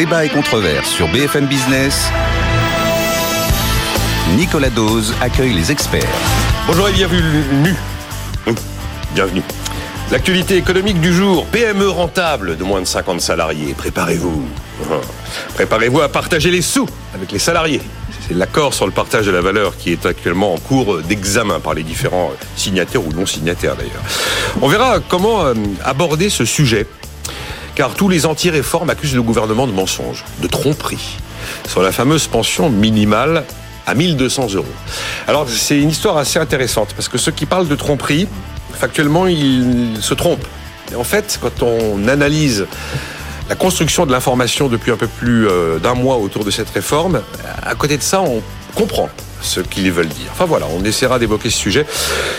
Débat et controverse sur BFM Business. Nicolas Dose accueille les experts. Bonjour et bienvenue. Bienvenue. L'actualité économique du jour, PME rentable de moins de 50 salariés. Préparez-vous. Préparez-vous à partager les sous avec les salariés. C'est l'accord sur le partage de la valeur qui est actuellement en cours d'examen par les différents signataires ou non signataires d'ailleurs. On verra comment euh, aborder ce sujet car tous les anti-réformes accusent le gouvernement de mensonges, de tromperie, sur la fameuse pension minimale à 1200 euros. Alors c'est une histoire assez intéressante, parce que ceux qui parlent de tromperie, factuellement, ils se trompent. Et en fait, quand on analyse la construction de l'information depuis un peu plus euh, d'un mois autour de cette réforme, à côté de ça, on comprend ce qu'ils veulent dire. Enfin voilà, on essaiera d'évoquer ce sujet.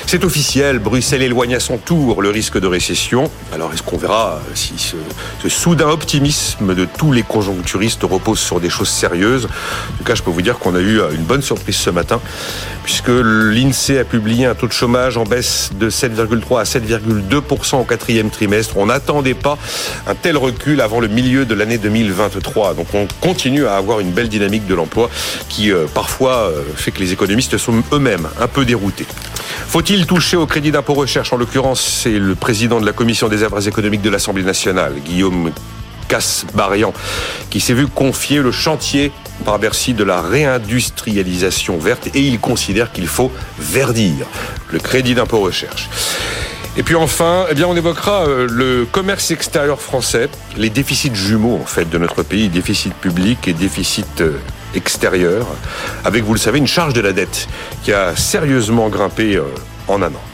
C'est officiel, Bruxelles éloigne à son tour le risque de récession. Alors est-ce qu'on verra si ce, soudain optimisme de tous les conjoncturistes repose sur des choses sérieuses? En tout cas, je peux vous dire qu'on a eu une bonne surprise ce matin, puisque l'INSEE a publié un taux de chômage en baisse de 7,3 à 7,2% au quatrième trimestre. On n'attendait pas un tel recul avant le milieu de l'année 2023. Donc on continue à avoir une belle dynamique de l'emploi qui euh, parfois euh, fait que les économistes sont eux-mêmes un peu déroutés. Faut-il toucher au crédit d'impôt recherche? En l'occurrence, c'est le président de la commission des affaires économiques de l'Assemblée nationale, Guillaume Casse-Barian, qui s'est vu confier le chantier par Bercy de la réindustrialisation verte et il considère qu'il faut verdir le crédit d'impôt recherche. Et puis enfin, eh on évoquera euh, le commerce extérieur français, les déficits jumeaux en de notre pays, déficit public et déficit euh, extérieur, avec, vous le savez, une charge de la dette qui a sérieusement grimpé euh, en un an.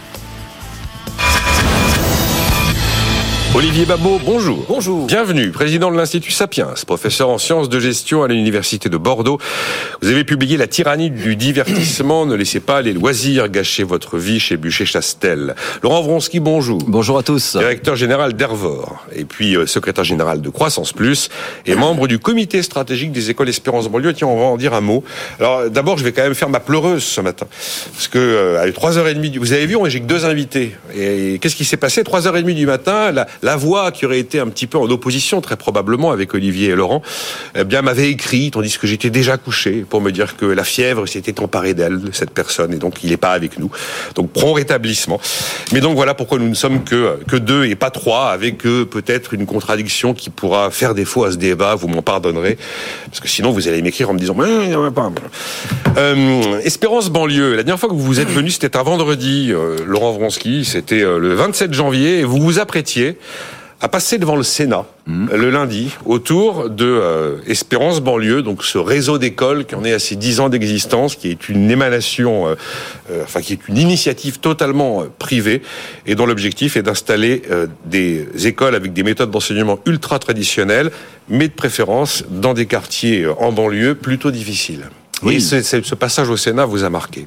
Olivier Babot, bonjour. Bonjour. Bienvenue, président de l'Institut Sapiens, professeur en sciences de gestion à l'Université de Bordeaux. Vous avez publié La tyrannie du divertissement, ne laissez pas les loisirs gâcher votre vie chez Bûcher-Chastel. Laurent Vronsky, bonjour. Bonjour à tous. Directeur général d'Ervor, et puis euh, secrétaire général de Croissance Plus, et membre du comité stratégique des écoles Espérance Banlieue. Tiens, on va en dire un mot. Alors d'abord, je vais quand même faire ma pleureuse ce matin. Parce que euh, à 3h30, du... vous avez vu, j'ai que deux invités. Et qu'est-ce qui s'est passé? 3h30 du matin, la, la voix qui aurait été un petit peu en opposition, très probablement, avec Olivier et Laurent, eh bien, m'avait écrit, tandis que j'étais déjà couché, pour me dire que la fièvre s'était emparée d'elle, cette personne, et donc il n'est pas avec nous. Donc, prompt rétablissement. Mais donc, voilà pourquoi nous ne sommes que, que deux et pas trois, avec euh, peut-être une contradiction qui pourra faire défaut à ce débat, vous m'en pardonnerez, parce que sinon, vous allez m'écrire en me disant, euh, Espérance banlieue, la dernière fois que vous vous êtes venu, c'était un vendredi, euh, Laurent Vronsky, c'était euh, le 27 janvier, et vous vous apprêtiez à passer devant le Sénat mmh. le lundi autour de euh, Espérance banlieue, donc ce réseau d'écoles qui en est à ses dix ans d'existence, qui est une émanation, euh, euh, enfin qui est une initiative totalement privée et dont l'objectif est d'installer des écoles avec des méthodes d'enseignement ultra traditionnelles, mais de préférence dans des quartiers en banlieue plutôt difficiles. Oui. Et ce, ce, passage au Sénat vous a marqué.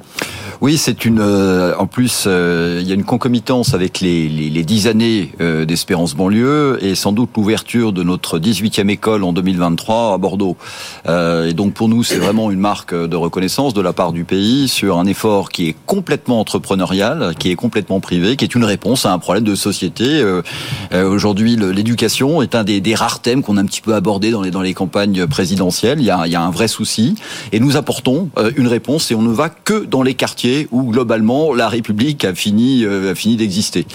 Oui, c'est une. Euh, en plus, euh, il y a une concomitance avec les, les, les 10 années euh, d'Espérance banlieue et sans doute l'ouverture de notre 18e école en 2023 à Bordeaux. Et donc pour nous, c'est vraiment une marque de reconnaissance de la part du pays sur un effort qui est complètement entrepreneurial, qui est complètement privé, qui est une réponse à un problème de société. Aujourd'hui, l'éducation est un des, des rares thèmes qu'on a un petit peu abordé dans les dans les campagnes présidentielles. Il y a, il y a un vrai souci et nous apportons une réponse et on ne va que dans les quartiers où globalement la République a fini, euh, a fini d'exister.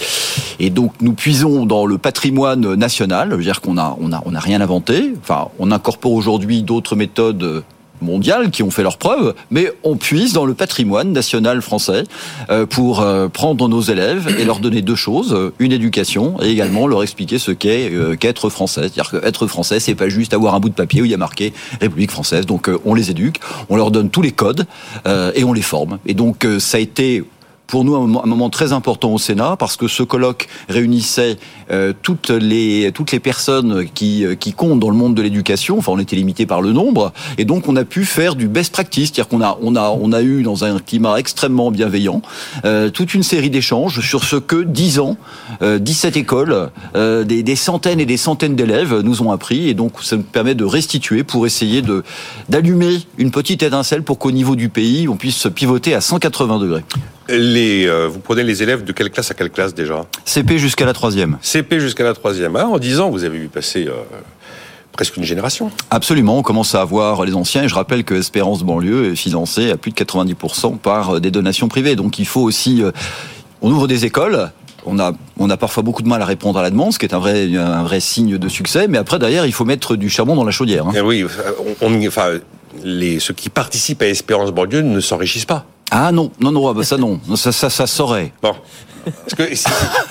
Et donc nous puisons dans le patrimoine national, c'est-à-dire qu'on a, on a, on a rien inventé. Enfin, on incorpore aujourd'hui d'autres méthodes mondiales qui ont fait leurs preuves, mais on puise dans le patrimoine national français euh, pour euh, prendre nos élèves et leur donner deux choses une éducation et également leur expliquer ce qu'est euh, qu'être français. C'est-à-dire qu'être français, c'est pas juste avoir un bout de papier où il y a marqué République française. Donc on les éduque, on leur donne tous les codes et on les forme. Et donc ça a été pour nous un moment, très important au Sénat parce que ce colloque réunissait euh, toutes les toutes les personnes qui euh, qui comptent dans le monde de l'éducation. Enfin, on était limité par le nombre et donc on a pu faire du best practice, c'est-à-dire qu'on a on a on a eu dans un climat extrêmement bienveillant euh, toute une série d'échanges sur ce que 10 ans, euh, 17 écoles, euh, des, des centaines et des centaines d'élèves nous ont appris et donc ça nous permet de restituer pour essayer de d'allumer une petite étincelle pour qu'au niveau du pays on puisse se pivoter à 180 degrés. Euh, vous prenez les élèves de quelle classe à quelle classe déjà CP jusqu'à la troisième. CP jusqu'à la troisième. Ah, en 10 ans, vous avez vu passer euh, presque une génération. Absolument, on commence à avoir les anciens et je rappelle que Espérance banlieue est financée à plus de 90% par euh, des donations privées. Donc il faut aussi, on ouvre des écoles. On a, on a parfois beaucoup de mal à répondre à la demande, ce qui est un vrai, un vrai signe de succès. Mais après, derrière, il faut mettre du charbon dans la chaudière. hein. Eh oui, on, on- enfin, les, ceux qui participent à Espérance banlieue ne s'enrichissent pas. Ah non, non, non, ah bah ça non, ça, ça, ça saurait. Bon. Parce que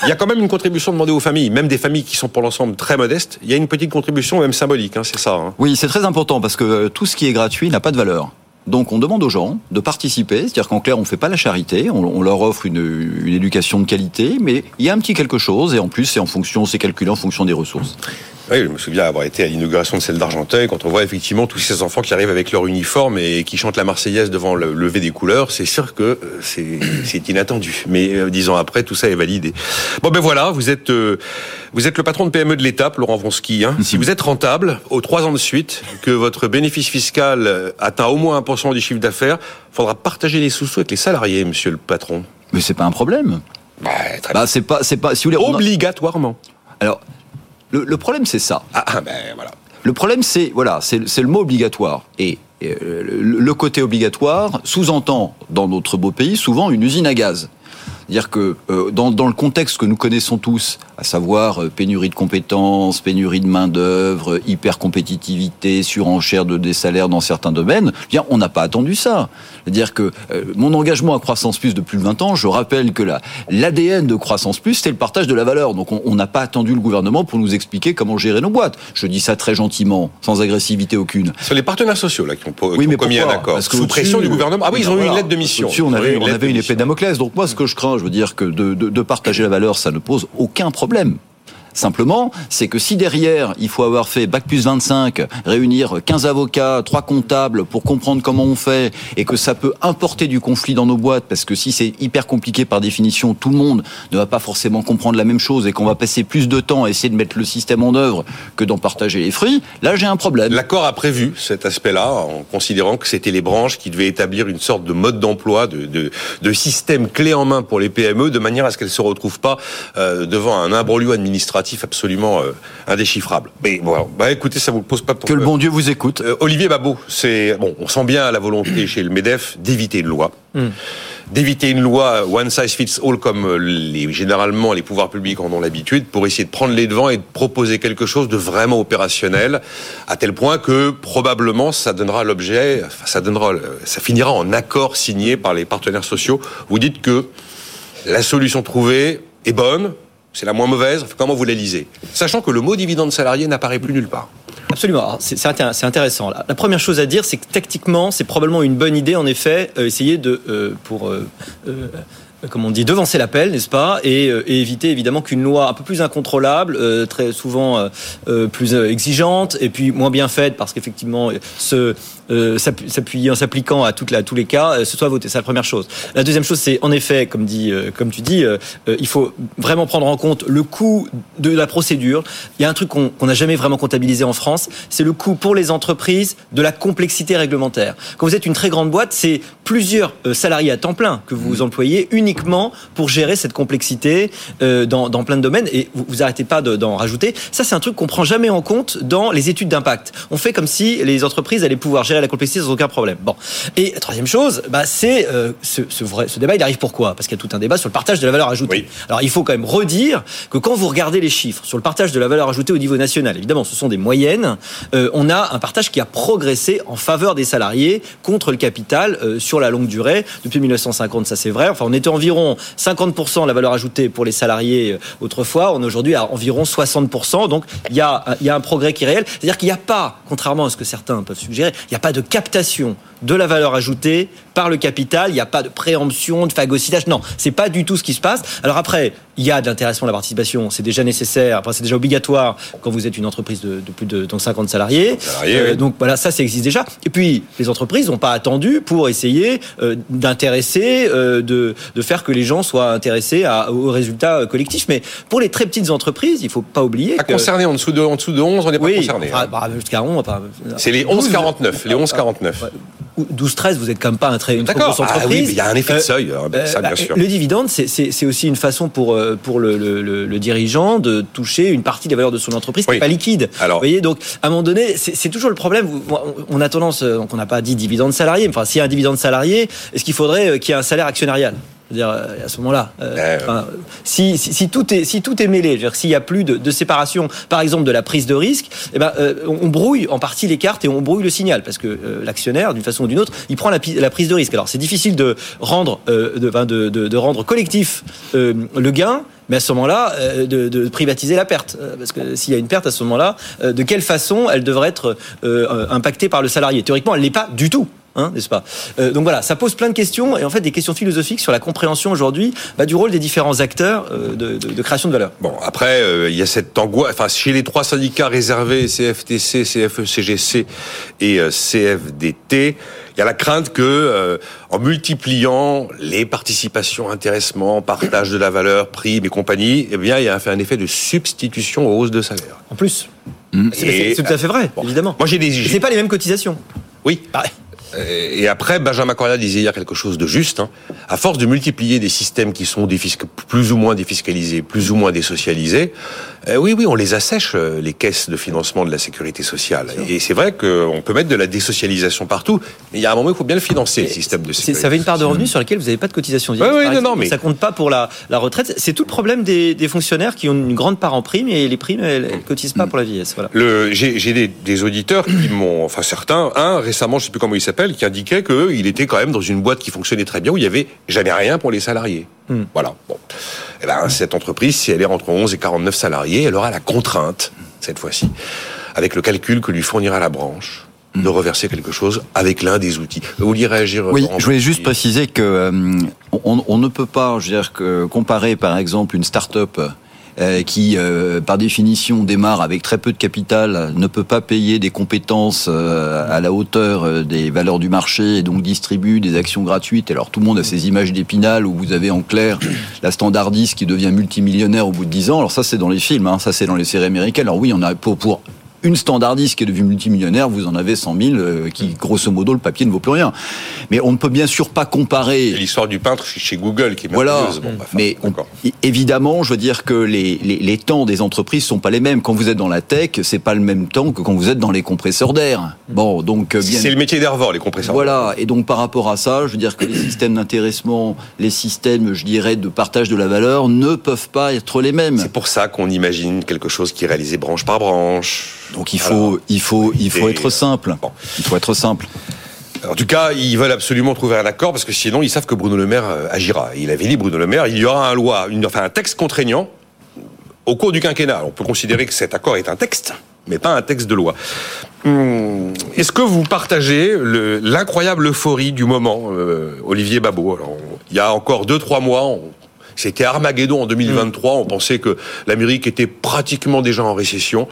il y a quand même une contribution demandée aux familles, même des familles qui sont pour l'ensemble très modestes. Il y a une petite contribution, même symbolique, hein, c'est ça. hein. Oui, c'est très important parce que euh, tout ce qui est gratuit n'a pas de valeur. Donc on demande aux gens de participer, c'est-à-dire qu'en clair on fait pas la charité, on, on leur offre une, une éducation de qualité, mais il y a un petit quelque chose et en plus c'est en fonction, c'est calculé en fonction des ressources. Oui, je me souviens avoir été à l'inauguration de celle d'Argenteuil, quand on voit effectivement tous ces enfants qui arrivent avec leur uniforme et qui chantent la Marseillaise devant le lever des couleurs, c'est sûr que euh, c'est inattendu. Mais euh, dix ans après, tout ça est validé. Bon ben voilà, vous êtes euh, vous êtes le patron de PME de l'étape, Laurent Vronsky. Hein. Si vous êtes rentable, aux trois ans de suite, que votre bénéfice fiscal euh, atteint au moins 1% du chiffre d'affaires, faudra partager les sous-sous avec les salariés, monsieur le patron. Mais c'est pas un problème. Bah, très Bah c'est pas, c'est pas, si vous voulez. a- Obligatoirement. Alors le, le problème c'est ça. Ah, ah, ben voilà. Le problème, c'est voilà, c'est le mot obligatoire. Et euh, le, le côté obligatoire sous-entend dans notre beau pays souvent une usine à gaz. C'est-à-dire que euh, dans, dans le contexte que nous connaissons tous, à savoir euh, pénurie de compétences, pénurie de main d'œuvre, hyper compétitivité, surenchère de des salaires dans certains domaines, veux dire, on n'a pas attendu ça. C'est-à-dire que euh, mon engagement à Croissance Plus depuis plus de 20 ans, je rappelle que la l'ADN de Croissance Plus, c'est le partage de la valeur. Donc on n'a pas attendu le gouvernement pour nous expliquer comment gérer nos boîtes. Je dis ça très gentiment, sans agressivité aucune. Ce sont les partenaires sociaux là qui ont, po- qui Oui, ont mais commis un accord. Parce que Sous pression du gouvernement. Ah oui, ils ont eu une lettre de mission. On avait, on avait une épée Damoclès. Donc moi, ce que je crains, je veux dire que de, de- de partager la valeur, ça ne pose aucun problème problème. Simplement, c'est que si derrière, il faut avoir fait Bac plus 25, réunir 15 avocats, 3 comptables pour comprendre comment on fait, et que ça peut importer du conflit dans nos boîtes, parce que si c'est hyper compliqué par définition, tout le monde ne va pas forcément comprendre la même chose, et qu'on va passer plus de temps à essayer de mettre le système en œuvre que d'en partager les fruits, là j'ai un problème. L'accord a prévu cet aspect-là, en considérant que c'était les branches qui devaient établir une sorte de mode d'emploi, de, système clé en main pour les PME, de manière à ce qu'elles ne se retrouvent pas euh, devant un imbroglio administratif absolument euh, indéchiffrable. Mais bon, bah écoutez, ça vous pose pas pour Que le bon Dieu vous écoute. Euh, Olivier Babot, c'est bon, on sent bien la volonté chez le Medef d'éviter une loi, d'éviter une loi one size fits all comme euh, les, généralement les pouvoirs publics en ont l'habitude, pour essayer de prendre les devants et de proposer quelque chose de vraiment opérationnel, à tel point que probablement ça donnera l'objet, enfin, ça donnera, ça finira en accord signé par les partenaires sociaux. Vous dites que la solution trouvée est bonne. C'est la moins mauvaise. Comment vous la lisez? Sachant que le mot dividende salarié n'apparaît plus nulle part. Absolument. C'est c'est intér- c'est intéressant. La, première chose à dire, c'est que tactiquement, c'est probablement une bonne idée, en effet, euh, essayer de, euh, pour, euh, comme on dit, devancer l'appel, n'est-ce pas, et, éviter évidemment qu'une loi un peu plus incontrôlable, très souvent plus exigeante, et puis moins bien faite, parce qu'effectivement, ce euh, s'appu- s'appuyant, s'appliquant à, la- à tous les cas, euh, ce soit voté. C'est la première chose. La deuxième chose, c'est en effet, comme dit, euh, comme tu dis, euh, il faut vraiment prendre en compte le coût de la procédure. Il y a un truc qu'on qu'on n'a jamais vraiment comptabilisé en France, c'est le coût pour les entreprises de la complexité réglementaire. Quand vous êtes une très grande boîte, c'est plusieurs salariés à temps plein que vous employez uniquement pour gérer cette complexité euh, dans, dans plein de domaines et vous, vous arrêtez pas de- d'en rajouter. Ça, c'est un truc qu'on prend jamais en compte dans les études d'impact. On fait comme si les entreprises allaient pouvoir gérer la complexité sans aucun problème. Bon. Et la troisième chose, bah, c'est euh, ce, ce, vrai, ce débat, il arrive pourquoi? Parce qu'il y a tout un débat sur le partage de la valeur ajoutée. Oui. Alors, il faut quand même redire que quand vous regardez les chiffres sur le partage de la valeur ajoutée au niveau national, évidemment, ce sont des moyennes. euh, on a un partage qui a progressé en faveur des salariés contre le capital euh, sur la longue durée depuis 1950. Ça, c'est vrai. Enfin, on était environ 50% de la valeur ajoutée pour les salariés autrefois. On est aujourd'hui à environ 60%. Donc, il y a, il y a un progrès qui est réel. C'est-à-dire qu'il n'y a pas, contrairement à ce que certains peuvent suggérer, il n'y a pas pas de captation de la valeur ajoutée par le capital. Il n'y a pas de préemption, de phagocytage. Non, c'est pas du tout ce qui se passe. Alors après, il y a de l'intéressement la participation. C'est déjà nécessaire. Enfin, c'est déjà obligatoire quand vous êtes une entreprise de, de plus de donc 50 salariés. Salariés, Euh, oui. Donc voilà, ça, ça existe déjà. Et puis, les entreprises n'ont pas attendu pour essayer euh, d'intéresser, euh, de, de faire que les gens soient intéressés à, aux résultats collectifs. Mais pour les très petites entreprises, il faut pas oublier Pas que... concerné en dessous de, en dessous de 11, on n'est pas Oui, concerné. enfin, hein. bah, jusqu'à 11, enfin, C'est les 11,49. Les 11,49. Ouais. 12-13, vous êtes quand même pas un très, une très grosse Ah entreprise. oui, mais il y a un effet de Euh, seuil, hein, ben, ça, bien bah, sûr. Le dividende, c'est- aussi une façon pour, euh, pour le, le- le- le dirigeant de toucher une partie des valeurs de son entreprise qui n'est pas liquide. Alors- Vous voyez, donc à un moment donné, c'est toujours le problème. On a tendance, euh, donc on n'a pas dit dividende salarié, mais enfin, s'il y a un dividende salarié, est-ce qu'il faudrait euh, qu'il y ait un salaire actionnarial? C'est-à-dire euh, à ce moment-là, euh, enfin, si, si, si tout est si tout est mêlé, s'il y a plus de, de séparation, par exemple de la prise de risque, eh ben euh, on, brouille en partie les cartes et on brouille le signal parce que euh, l'actionnaire, d'une façon ou d'une autre, il prend la, la prise de risque. Alors c'est difficile de rendre euh, de, enfin, de, de, de rendre collectif euh, le gain. Mais à ce moment-là, euh, de, de privatiser la perte, Euh, parce que s'il y a une perte à ce moment-là, euh, de quelle façon elle devrait être euh, impactée par le salarié? Théoriquement, elle l'est pas du tout. Hein, n'est-ce pas? Euh, Donc voilà, ça pose plein de questions et en fait des questions philosophiques sur la compréhension aujourd'hui bah, du rôle des différents acteurs euh, de, de- de création de valeur. Bon, après, euh, il y a cette angoisse. Enfin, chez les trois syndicats réservés, CFTC, CFE-CGC et CFDT, il y a la crainte que, euh, en multipliant les participations, intéressements, partage de la valeur, primes et compagnie, eh bien, il y a fait un effet de substitution aux hausses de salaire. En plus, Mm. c'est tout à fait vrai, Bon. évidemment. Moi, j'ai des. C'est pas les mêmes cotisations. Oui. Pareil. Et après, Benjamin Correa disait hier quelque chose de juste. hein. À force de multiplier des systèmes qui sont plus ou moins défiscalisés, plus ou moins désocialisés, euh, oui, oui, on les assèche, euh, les caisses de financement de la sécurité sociale. Et c'est vrai qu'on peut mettre de la désocialisation partout, mais il y a un moment, il faut bien le financer, le système de sécurité. Ça avait une part de revenus sur laquelle vous n'avez pas de cotisation directe. Ouais, ouais, par non, non, mais- Ça compte pas pour la, la retraite. C'est tout le problème des, des fonctionnaires qui ont une grande part en prime et les primes, elles, elles cotisent pas pour la vieillesse. Voilà. J'ai, des auditeurs qui m'ont, enfin certains, un récemment, je sais plus comment il s'appelle, qui indiquait qu'il était quand même dans une boîte qui fonctionnait très bien où il y avait jamais rien pour les salariés. Hmm. Voilà. Bon. Eh ben, cette entreprise, si elle est entre 11 et 49 salariés, elle aura la contrainte cette fois-ci, avec le calcul que lui fournira la branche, de reverser quelque chose avec l'un des outils. Vous vouliez réagir Oui, je voulais juste préciser que euh, on, on ne peut pas, je veux dire, que comparer par exemple une start-up euh, qui, euh, par définition, démarre avec très peu de capital, ne peut pas payer des compétences euh, à la hauteur des valeurs du marché et donc distribue des actions gratuites. Alors tout le monde a ces images d'épinal où vous avez en clair la standardiste qui devient multimillionnaire au bout de 10 ans. Alors ça, c'est dans les films, hein, ça c'est dans les séries américaines. Alors oui, on a pour, pour une standardiste qui est devenue multimillionnaire, vous en avez 100 000 euh, qui, grosso modo, le papier ne vaut plus rien. Mais on ne peut bien sûr pas comparer l'histoire du peintre chez Google qui est voilà. Bon, bah, enfin, Mais on- évidemment, je veux dire que les, les, les temps des entreprises sont pas les mêmes. Quand vous êtes dans la tech, c'est pas le même temps que quand vous êtes dans les compresseurs d'air. Bon, donc euh, bien. C'est le métier d'Hervor, les compresseurs. Voilà, et donc par rapport à ça, je veux dire que les systèmes d'intéressement, les systèmes, je dirais, de partage de la valeur ne peuvent pas être les mêmes. C'est pour ça qu'on imagine quelque chose qui est réalisé branche par branche. Donc il faut, il faut, il faut Et- être simple. Bon. Il faut être simple. En tout cas, ils veulent absolument trouver un accord parce que sinon, ils savent que Bruno Le Maire euh, agira. Il avait dit, Bruno Le Maire, il y aura un loi, une, enfin un texte contraignant au cours du quinquennat. On peut considérer que cet accord est un texte, mais pas un texte de loi. Hum, Est-ce que vous partagez le- l'incroyable euphorie du moment, euh, Olivier Babot? Alors, Il y a encore deux, trois mois, on- c'était Armageddon en 2023. On pensait que l'Amérique était pratiquement déjà en récession,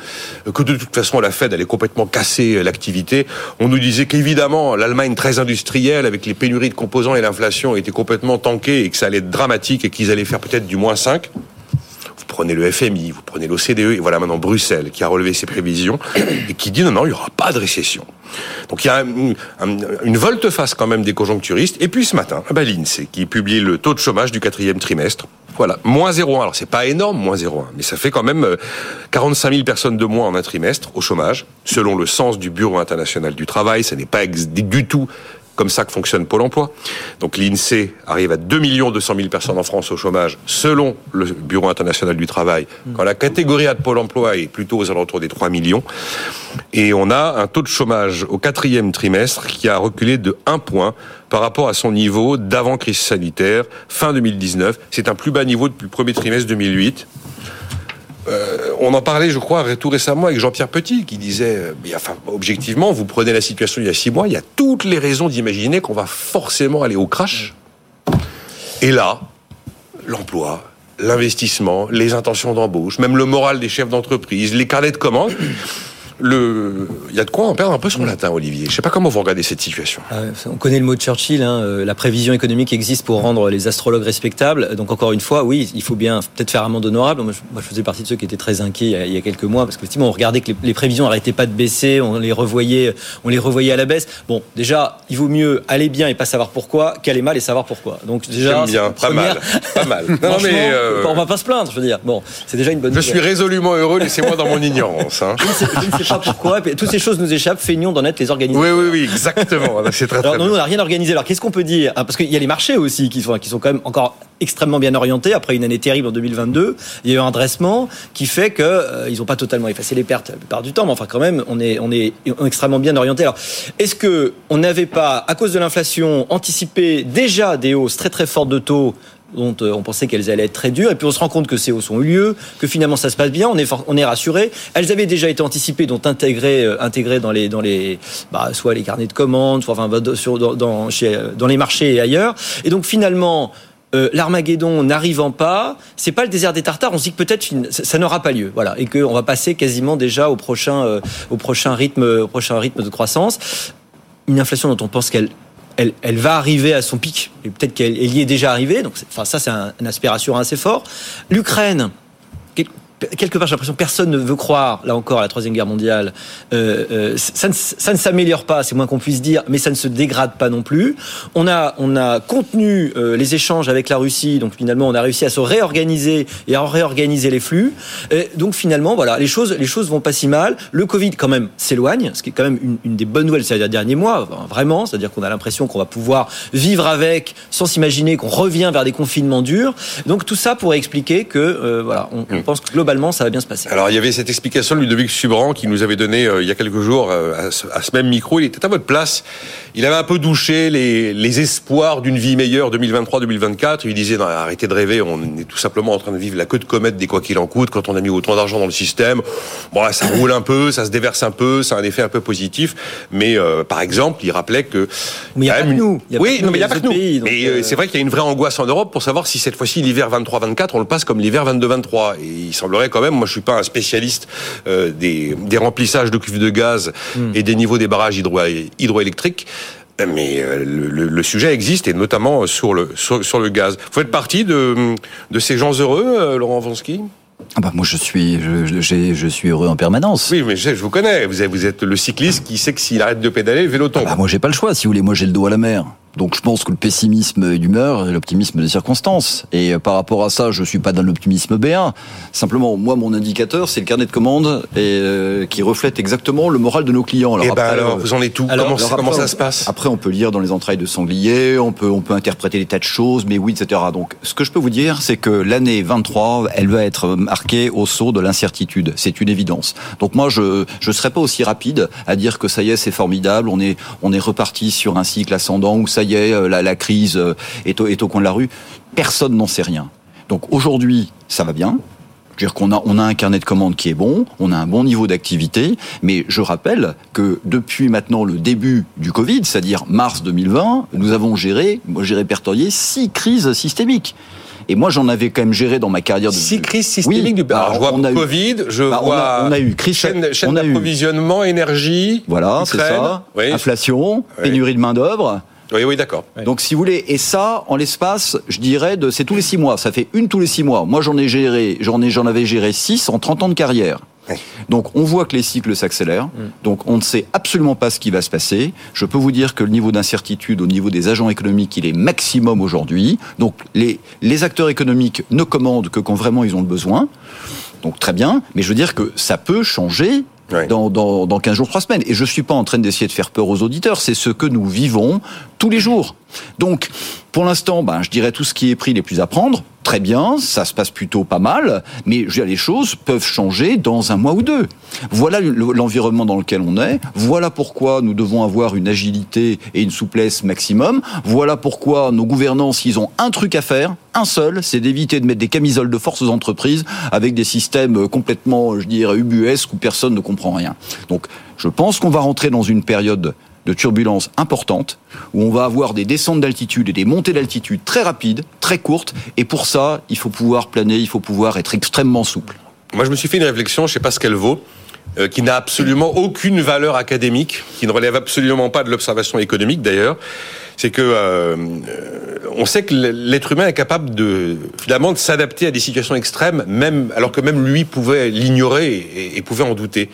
que de toute façon la Fed allait complètement casser euh, l'activité. On nous disait qu'évidemment l'Allemagne très industrielle, avec les pénuries de composants et l'inflation, était complètement tankée et que ça allait être dramatique et qu'ils allaient faire peut-être du moins 5. Prenez le FMI, vous prenez l'OCDE, et voilà maintenant Bruxelles qui a relevé ses prévisions et qui dit non, non, il n'y aura pas de récession. Donc il y a un- un- une volte-face quand même des conjoncturistes. Et puis ce matin, ah ben, l'INSEE qui publie le taux de chômage du quatrième trimestre. Voilà, moins 0,1. Alors c'est pas énorme, moins 0,1, mais ça fait quand même euh, 45 000 personnes de moins en un trimestre au chômage, selon le sens du Bureau international du travail. Ça n'est pas du tout comme ça que fonctionne Pôle emploi. Donc l'INSEE arrive à 2 200 000 personnes en France au chômage, selon le Bureau international du travail, quand la catégorie A de Pôle emploi est plutôt aux alentours des 3 millions. Et on a un taux de chômage au quatrième trimestre qui a reculé de 1 point par rapport à son niveau d'avant crise sanitaire, fin 2019. C'est un plus bas niveau depuis le premier trimestre 2008. Euh, on en parlait, je crois, tout récemment avec Jean-Pierre Petit, qui disait, euh, enfin, objectivement, vous prenez la situation il y a six mois, il y a toutes les raisons d'imaginer qu'on va forcément aller au crash. Et là, l'emploi, l'investissement, les intentions d'embauche, même le moral des chefs d'entreprise, les carnets de commandes, le, il y a de quoi en perdre un peu son latin, Olivier. Je sais pas comment vous regardez cette situation. Ah on connaît le mot de Churchill, hein, euh, la prévision économique existe pour rendre les astrologues respectables. Donc encore une fois, oui, il faut bien peut-être faire un monde honorable. Moi je, faisais partie de ceux qui étaient très inquiets il y a, quelques mois parce qu'effectivement on regardait que les, prévisions n'arrêtaient pas de baisser, on les revoyait, on les revoyait à la baisse. Bon, déjà, il vaut mieux aller bien et pas savoir pourquoi qu'aller mal et savoir pourquoi. Donc déjà, bien, pas mal, pas mal. non, mais euh... on va pas se plaindre, je veux dire. Bon, c'est déjà une bonne. Je suis résolument heureux. Laissez-moi dans mon ignorance. Hein. Je, ne sais, je, ne sais, pourquoi toutes ces choses nous échappent, feignons d'en être les organisateurs. Oui, oui, oui, exactement. C'est très, Alors, nous, on n'a rien organisé. Alors, qu'est-ce qu'on peut dire? Ah, Parce qu'il y a les marchés aussi qui sont, qui sont quand même encore extrêmement bien orientés après une année terrible en 2022. Il y a eu un dressement qui fait que euh, ils n'ont pas totalement effacé les pertes la plupart du temps, mais enfin quand même on est on est extrêmement bien orienté. Alors est-ce que on n'avait pas à cause de l'inflation anticipé déjà des hausses très très fortes de taux dont euh, on pensait qu'elles allaient être très dures. Et puis on se rend compte que ces hausses ont eu lieu, que finalement ça se passe bien, on est, on est rassuré. Elles avaient déjà été anticipées, donc intégrées, euh, intégrées dans les, dans les, bah, soit les carnets de commandes, soit sur, dans, les marchés et ailleurs. Et donc finalement, euh, l'Armageddon n'arrivant pas, c'est pas le désert des Tartares. On se dit que peut-être ça, n'aura pas lieu, voilà, et qu'on va passer quasiment déjà au prochain, au prochain rythme, au prochain rythme de croissance. Une inflation dont on pense qu'elle elle, elle, va arriver à son pic, et peut-être qu'elle y est déjà arrivée, donc enfin, ça c'est un, une aspiration assez fort. L'Ukraine, quelque part, j'ai l'impression que personne ne veut croire, là encore, à la Troisième Guerre mondiale. Euh, euh, ça ne, ça ne s'améliore pas, c'est moins qu'on puisse dire, mais ça ne se dégrade pas non plus. On a, on a contenu euh, les échanges avec la Russie, donc finalement, on a réussi à se réorganiser et à réorganiser les flux. Et donc finalement, voilà, les choses, les choses vont pas si mal. Le Covid, quand même, s'éloigne, ce qui est quand même une, une des bonnes nouvelles ces derniers mois, vraiment. C'est-à-dire qu'on a l'impression qu'on va pouvoir vivre avec sans s'imaginer qu'on revient vers des confinements durs. Donc tout ça pourrait expliquer que, voilà, on, on pense que globalement, ça va bien se passer. Alors, il y avait cette explication de Ludovic Subran qui nous avait donné euh, il y a quelques jours euh, à, ce, même micro. Il était à votre place. Il avait un peu douché les, les espoirs d'une vie meilleure 2023-2024. Il disait, non, arrêtez de rêver, on est tout simplement en train de vivre la queue de comète des quoi qu'il en coûte. Quand on a mis autant d'argent dans le système, bon, ça roule un peu, ça se déverse un peu, ça a un effet un peu positif. Mais euh, par exemple, il rappelait que... Mais il n'y a, pas que nous. oui, non, mais il n'y a pas que nous. et c'est vrai qu'il y a une vraie angoisse en Europe pour savoir si cette fois-ci l'hiver 23-24, on le passe comme l'hiver 22-23. Et il semblerait quand même, moi je suis pas un spécialiste euh, des, des, remplissages de cuves de gaz hmm. et des niveaux des barrages hydro hydroélectriques. Mais euh, le, le, sujet existe et notamment sur le sur, sur, le gaz. Vous faites partie de, de ces gens heureux, euh, Laurent Vansky ah bah moi je suis je, je, je, suis heureux en permanence. Oui mais je, vous connais, vous êtes, vous êtes le cycliste qui sait que s'il arrête de pédaler, le vélo tombe. Ah bah moi j'ai pas le choix, si vous voulez, moi j'ai le dos à la mer. Donc je pense que le pessimisme d'humeur et l'optimisme des circonstances. Et euh, par rapport à ça, je suis pas dans l'optimisme B1. Simplement, moi, mon indicateur, c'est le carnet de commandes et, euh, qui reflète exactement le moral de nos clients. Alors, et eh ben alors, vous en êtes tout. comment, comment ça se passe? Après, on peut lire dans les entrailles de sanglier, on peut, on peut interpréter des tas de choses, mais oui, etc. Donc, ce que je peux vous dire, c'est que l'année 23, elle va être marquée au saut de l'incertitude. C'est une évidence. Donc moi, je je serais pas aussi rapide à dire que ça y est, c'est formidable, on est on est reparti sur un cycle ascendant où ça y est, euh, la, crise euh, est au, est au coin de la rue. Personne n'en sait rien. Donc aujourd'hui, ça va bien. Je veux dire qu'on a, on a un carnet de commandes qui est bon, on a un bon niveau d'activité, mais je rappelle que depuis maintenant le début du Covid, c'est-à-dire mars 2020, nous avons géré, moi j'ai répertorié six crises systémiques. Et moi, j'en avais quand même géré dans ma carrière de. Six crises systémiques du. Alors, je vois on a Covid, je bah, vois. On a, eu crise chaîne, chaîne d'approvisionnement, énergie. Voilà, c'est ça. Inflation, pénurie de main d'œuvre. Oui, oui, d'accord. Donc, si vous voulez, et ça, en l'espace, je dirais, de, c'est tous les six mois. Ça fait une tous les six mois. Moi, j'en ai géré, j'en ai, j'en avais géré six en 30 ans de carrière. Donc on voit que les cycles s'accélèrent. Mm. Donc on ne sait absolument pas ce qui va se passer. Je peux vous dire que le niveau d'incertitude au niveau des agents économiques, il est maximum aujourd'hui. Donc les, les acteurs économiques ne commandent que quand vraiment ils ont le besoin. Donc très bien, mais je veux dire que ça peut changer dans, dans, dans 15 jours, 3 semaines. Et je ne suis pas en train d'essayer de faire peur aux auditeurs, c'est ce que nous vivons tous les jours. Donc, pour l'instant, ben, je dirais tout ce qui est pris, les plus à prendre. Très bien, ça se passe plutôt pas mal, mais les choses peuvent changer dans un mois ou deux. Voilà l'environnement dans lequel on est. Voilà pourquoi nous devons avoir une agilité et une souplesse maximum. Voilà pourquoi nos gouvernances, ils ont un truc à faire, un seul, c'est d'éviter de mettre des camisoles de force aux entreprises avec des systèmes complètement, je dirais, ubuesques où personne ne comprend rien. Donc, je pense qu'on va rentrer dans une période de turbulences importantes, où on va avoir des descentes d'altitude et des montées d'altitude très rapides, très courtes, et pour ça, il faut pouvoir planer, il faut pouvoir être extrêmement souple. Moi, je me suis fait une réflexion, je ne sais pas ce qu'elle vaut, euh, qui n'a absolument aucune valeur académique, qui ne relève absolument pas de l'observation économique d'ailleurs c'est que euh, on sait que l'être humain est capable de finalement de s'adapter à des situations extrêmes, même alors que même lui pouvait l'ignorer et, pouvait en douter.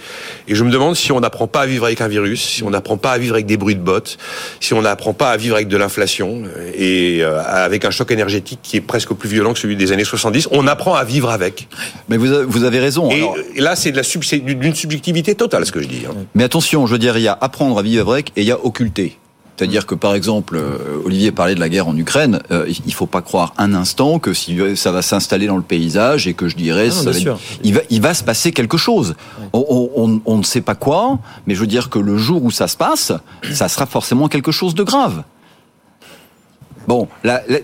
Et je me demande si on n'apprend pas à vivre avec un virus, si on n'apprend pas à vivre avec des bruits de bottes, si on n'apprend pas à vivre avec de l'inflation et euh, avec un choc énergétique qui est presque plus violent que celui des années 70, on apprend à vivre avec. Mais vous, vous avez raison. Et, là, c'est d'une subjectivité totale ce que je dis. Hein. Mais attention, je veux dire, il y a apprendre à vivre avec et il y a occulter. C'est-à-dire que, par exemple, euh, Olivier parlait de la guerre en Ukraine. Euh, il il faut pas croire un instant que si ça va s'installer dans le paysage et que je dirais, il, va, il va se passer quelque chose. On, on, ne sait pas quoi, mais je veux dire que le jour où ça se passe, ça sera forcément quelque chose de grave. Bon,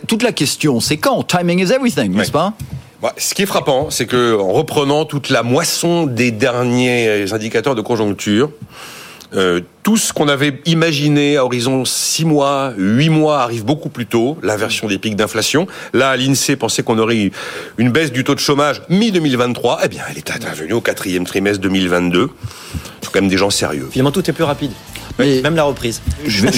toute la question, c'est quand? Timing is everything, n'est-ce pas? Bah, ce qui est frappant, c'est que en reprenant toute la moisson des derniers indicateurs de conjoncture, euh, tout ce qu'on avait imaginé à horizon 6 mois, 8 mois arrive beaucoup plus tôt, l'inversion des pics d'inflation. Là, l'INSEE pensait qu'on aurait une baisse du taux de chômage mi-2023. Eh bien, elle est intervenue au quatrième trimestre 2022. C'est quand même des gens sérieux. Finalement, tout est plus rapide. Mais même la reprise. Je vais,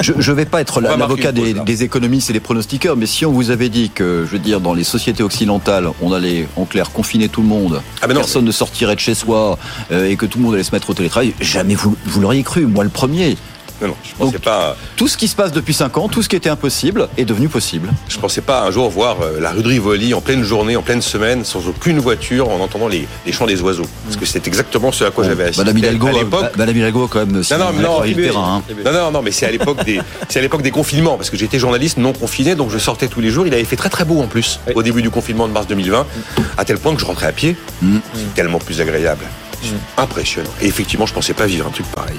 je, vais pas être l'avocat des, économistes et des pronostiqueurs, mais si on vous avait dit que, je veux dire, dans les sociétés occidentales, on allait en clair confiner tout le monde, ah ben personne ne sortirait de chez soi euh, et que tout le monde allait se mettre au télétravail, jamais vous, vous l'auriez cru, moi le premier. Non, je pensais pas. Tout ce qui se passe depuis 5 ans, tout ce qui était impossible, est devenu possible. Je pensais pas un jour voir euh, la rue de Rivoli en pleine journée, en pleine semaine, sans aucune voiture, en entendant les, chants des oiseaux. Parce que c'est exactement ce à quoi j'avais assisté. Madame Hidalgo, à l'époque. Madame Hidalgo, quand même. Non, non, non, hein. non, non, non, mais c'est à l'époque des, c'est à l'époque des confinements, parce que j'étais journaliste non confiné, donc je sortais tous les jours. Il avait fait très très beau en plus, au début du confinement de mars 2020, à tel point que je rentrais à pied. Mm. C'est tellement plus agréable. Impressionnant. Et effectivement, je pensais pas vivre un truc pareil.